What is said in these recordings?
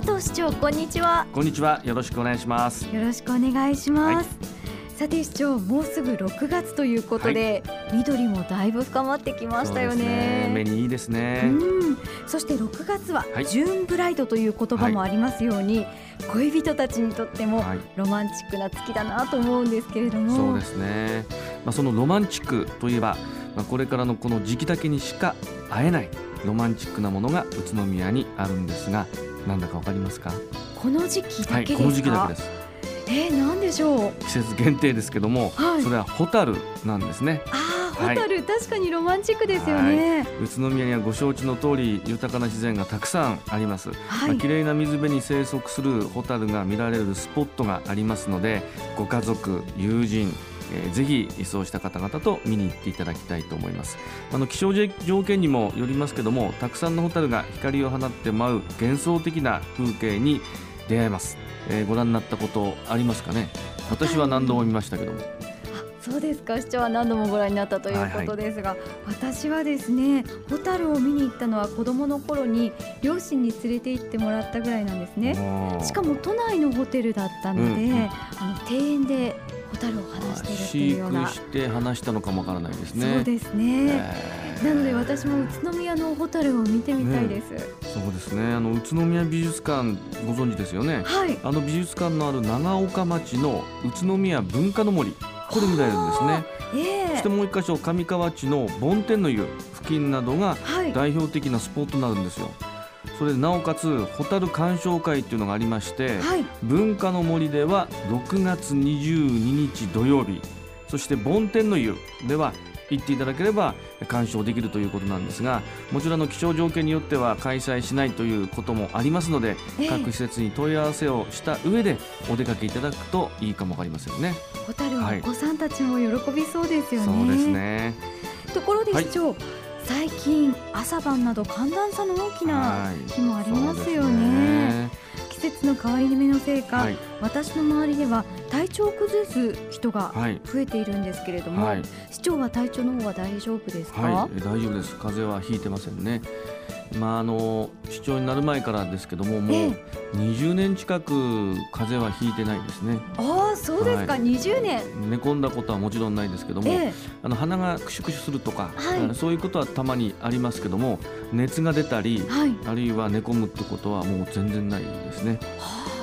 佐藤市長こんにちは。こんにちは。よろしくお願いします。よろしくお願いします、さて市長もうすぐ6月ということで、緑もだいぶ深まってきましたよそうですね。目にいいですね。うん、そして6月ははい。ジューンブライドという言葉もありますように、恋人たちにとってもはい、ロマンチックな月だなと思うんですけれども。そうですね。まあそのロマンチックといえば、まあこれからのこの時期だけにしか会えないロマンチックなものが宇都宮にあるんですが、なんだかわかりますか？この時期はい、だけですか、この時期だけです。えー、なんでしょう？季節限定ですけども、はいそれはホタルなんですね。ああ、はいホタル、確かにロマンチックですよね。宇都宮にはご承知の通り豊かな自然がたくさんあります。はい、まあ綺麗な水辺に生息するホタルが見られるスポットがありますのでご家族友人えーぜひそうした方々と見に行っていただきたいと思います。あの気象条件にもよりますけどもたくさんのホタルが光を放って舞う幻想的な風景に出会えます、えーご覧になったことありますかね？私は何度も見ましたけども。あそうですか。市長は何度もご覧になったということですが、私はですねホタルを見に行ったのは子供の頃に両親に連れて行ってもらったぐらいなんですね。しかも都内のホテルだったので、うんうん。あの庭園でホタルを放しているっいうような。育して話したのかもわからないですね。そうですね、えー。なので私も宇都宮のホタルを見てみたいです、そうですね。あの宇都宮美術館ご存知ですよね。はい。あの美術館のある長岡町の宇都宮文化の森。これ見られるんですね。ええ。そしてもう一箇所上川町の梵天の湯付近などがはい。代表的なスポットになるんですよそれでなおかつ蛍鑑賞会っていうのがありましてはい文化の森では6月22日土曜日そして梵天の湯では行っていただければ鑑賞できるということなんですがもちろんあの気象条件によっては開催しないということもありますのでええ各施設に問い合わせをした上でお出かけいただくといいかもわかりませんね。ホタルははいお子さんたちも喜びそうですよね。そうですね。ところではい市長、最近朝晩など寒暖差の大きなはい日もありますよそうですね。季節の変わり目のせいか、はい私の周りでは体調を崩す人がはい増えているんですけれども、はい市長は体調の方は大丈夫ですか？はい、え大丈夫です。風邪はひいてませんね。まああの市長になる前からですけども、もうえ20年近く風邪はひいてないですね。ああそうですか、はい20年。寝込んだことはもちろんないですけども、ええあの鼻がクシュクシュするとか、はいうんそういうことはたまにありますけども、熱が出たり、はい。あるいは寝込むってことはもう全然ないですね。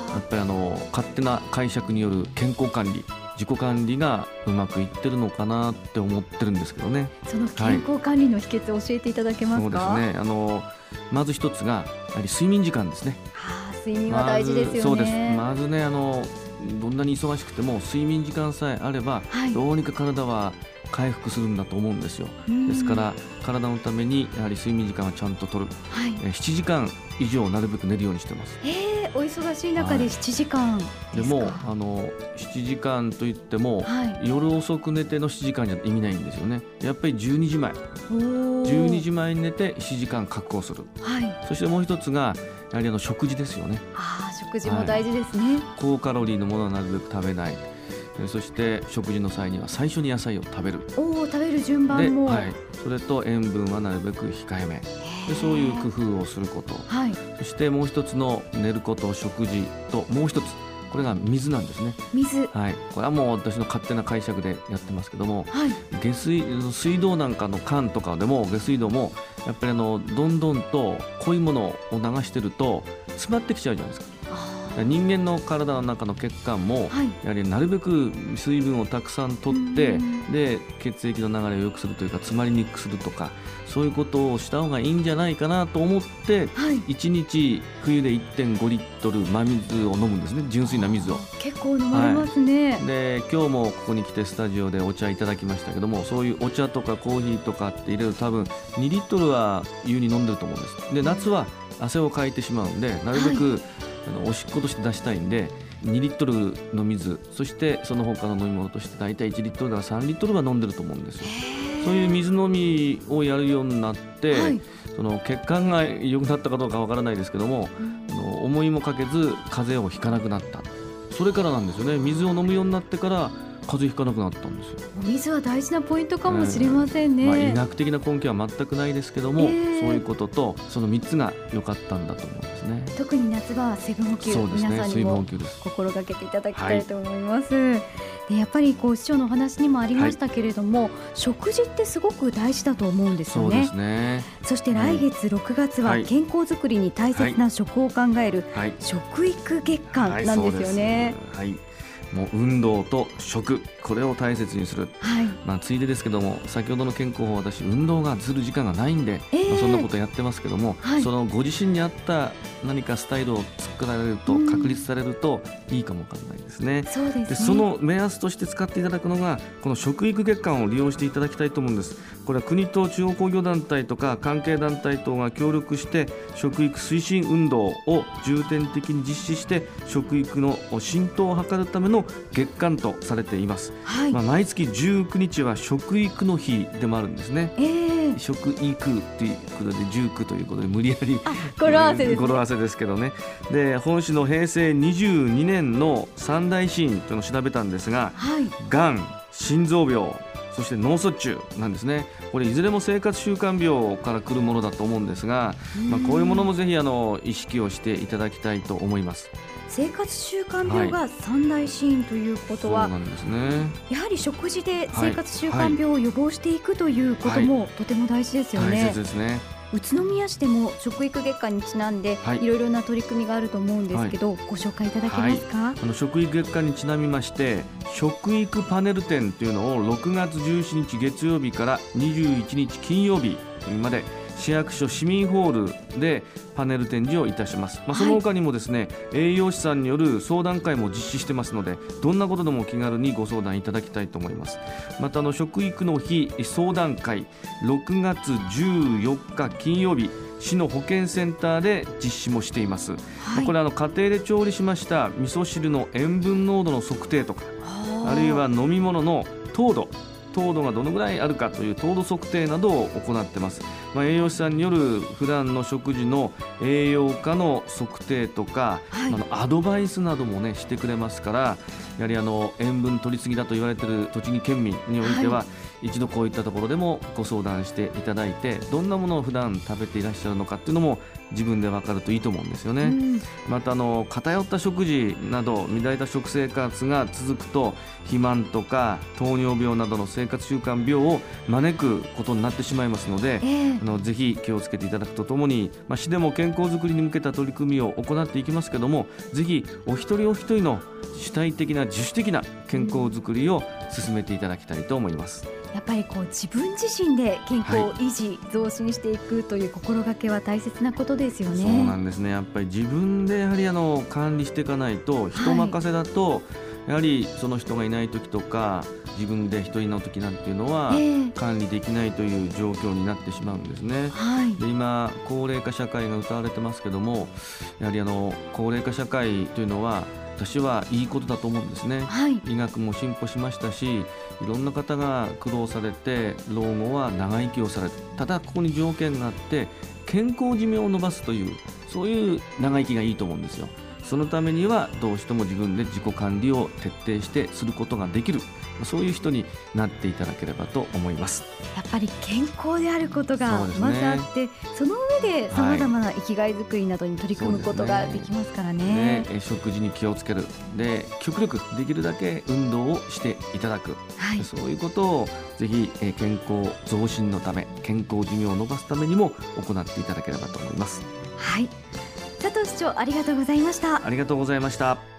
やはっぱりあの勝手な解釈による健康管理、自己管理がうまくいってるのかなって思ってるんですけどね。あその健康管理の秘訣を教えていただけますそうですか？ね。あのまず一つがやはり睡眠時間ですね。はあ睡眠は大事ですよね。まずそうです。まずねあのどんなに忙しくても睡眠時間さえあればはい。どうにか体は回復するんだと思うんですよ。うんですから体のためにやはり睡眠時間はちゃんと取る。はい。えー7時間以上なるべく寝るようにしてます。えー、お忙しい中ではい7時間でも。あの7時間といっても。はい。夜遅く寝ての7時間じゃ意味ないんですよねやっぱり12時前おー12時前に寝て7時間確保するはい。そしてもう一つがやはりあの食事ですよねああ食事も大事ですね。高カロリーのものはなるべく食べないえーそして食事の際には最初に野菜を食べる。おお食べる順で、番も。はい、それと塩分はなるべく控えめ。でそういう工夫をすること。はい。そしてもう一つの寝ること食事ともう一つ。これが水なんですね。水。はい。これはもう私の勝手な解釈でやってますけどもはい。下水水道なんかの管とかでも下水道もやっぱりあのどんどんと濃いものを流してると詰まってきちゃうじゃないですか人間の体の中の血管もーはい。やはりなるべく水分をたくさん取ってうんで血液の流れを良くするというか詰まりにくくするとかそういうことをした方がいいんじゃないかなと思ってはい。1日冬で1.5リットル真水を飲むんですね純粋な水を。結構飲まれますね。で今日もここに来てスタジオでお茶いただきましたけどもそういうお茶とかコーヒーとかって入れると多分2リットルは湯に飲んでると思うんですで夏は汗をかいてしまうんでなるべく、あのおしっことして出したいんで2リットルの水そしてその他の飲み物として大体1リットルから3リットルは飲んでると思うんですよ。そういう水飲みをやるようになって、はい。その血管が良くなったかどうかわからないですけどもあの思いもかけず風邪をひかなくなった。それからなんですよね。水を飲むようになってから風邪ひかなくなったんですよ。お水は大事なポイントかもしれませんね。まあ、医学的な根拠は全くないですけども、えーそういうこととその3つが良かったんだと思うんですね。特に夏場は水分補給、ね皆さんにも。心がけていただきたいと思います。でやっぱりこう市長のお話にもありましたけれども、食事ってすごく大事だと思うんですよね。そうね。そして来月6月ははい健康づくりに大切な食を考えるはい。食育月間なんですよね。はい。もう運動と食これを大切にする。はい、まあついでですけども先ほどの健康法私運動がする時間がないんで、えーまあ、そんなことやってますけども、はいそのご自身に合った何かスタイルを作られると、うん確立されるといいかもわかんないですね。そうですね。でその目安として使っていただくのがこの食育月間を利用していただきたいと思うんですこれは国と中央工業団体とか関係団体等が協力して食育推進運動を重点的に実施して食育の浸透を図るための月間とされています、はい、まあ、毎月19日は食育の日でもあるんですね。えー、食育ということで19ということで無理やりあ語呂合わせです、ね。語呂合わせですけどね。で本市の平成22年の三大死因というのを調べたんですがはい、がん心臓病そして脳卒中なんですね。これいずれも生活習慣病から来るものだと思うんですが、まあ、こういうものもぜひあの意識をしていただきたいと思います。生活習慣病が三大死因ということは、そうなんですね。やはり食事で生活習慣病を予防していくということもとても大事ですよ大ね。切ですね宇都宮市でも食育月間にちなんで、はい。い、ろいろな取り組みがあると思うんですけど、ご紹介いただけますか？あの食育月間にちなみまして食育パネル展というのを6月17日月曜日から21日金曜日まで市役所市民ホールでパネル展示をいたします、まあ、その他にもですね、栄養士さんによる相談会も実施してますのでどんなことでも気軽にご相談いただきたいと思います。またあの食育の日相談会6月14日金曜日市の保健センターで実施もしています、はい、これあの家庭で調理しました味噌汁の塩分濃度の測定とかあるいは飲み物の糖度糖度がどのぐらいあるかという糖度測定などを行ってます、まあ、栄養士さんによる普段の食事の栄養価の測定とか、はい。あのアドバイスなどもねしてくれますからやはりあの塩分取りすぎだと言われている栃木県民においては、は一度こういったところでもご相談していただいてどんなものを普段食べていらっしゃるのかっていうのも自分で分かるといいと思うんですよね。うんまたあの偏った食事など乱れた食生活が続くと肥満とか糖尿病などの生活習慣病を招くことになってしまいますのでええあのぜひ気をつけていただくとともに、まあ、市でも健康づくりに向けた取り組みを行っていきますけどもぜひお一人お一人の主体的な自主的な健康づくりを進めていただきたいと思います。やっぱりこう自分自身で健康を維持、増進していくという心がけは大切なことですよね。そうなんですね。やっぱり自分でやはりあの管理していかないと人任せだと、やはりその人がいない時とか自分で一人の時なんていうのはええ。管理できないという状況になってしまうんですね。はい、で今高齢化社会が歌われてますけどもやはりあの高齢化社会というのは私はいいことだと思うんですね。はい、医学も進歩しましたしいろんな方が苦労されて老後は長生きをされるただここに条件があって健康寿命を伸ばすというそういう長生きがいいと思うんですよそのためにはどうしても自分で自己管理を徹底してすることができる。そういう人になっていただければと思います。やっぱり健康であることがまずあってそ,、の上でさまざまな生きがいづくりなどに取り組むことができますからでね。え食事に気をつける。で極力できるだけ運動をしていただく。はい、そういうことをぜひえー健康増進のため健康寿命を伸ばすためにも行っていただければと思います。はい、佐藤市長ありがとうございました。ありがとうございました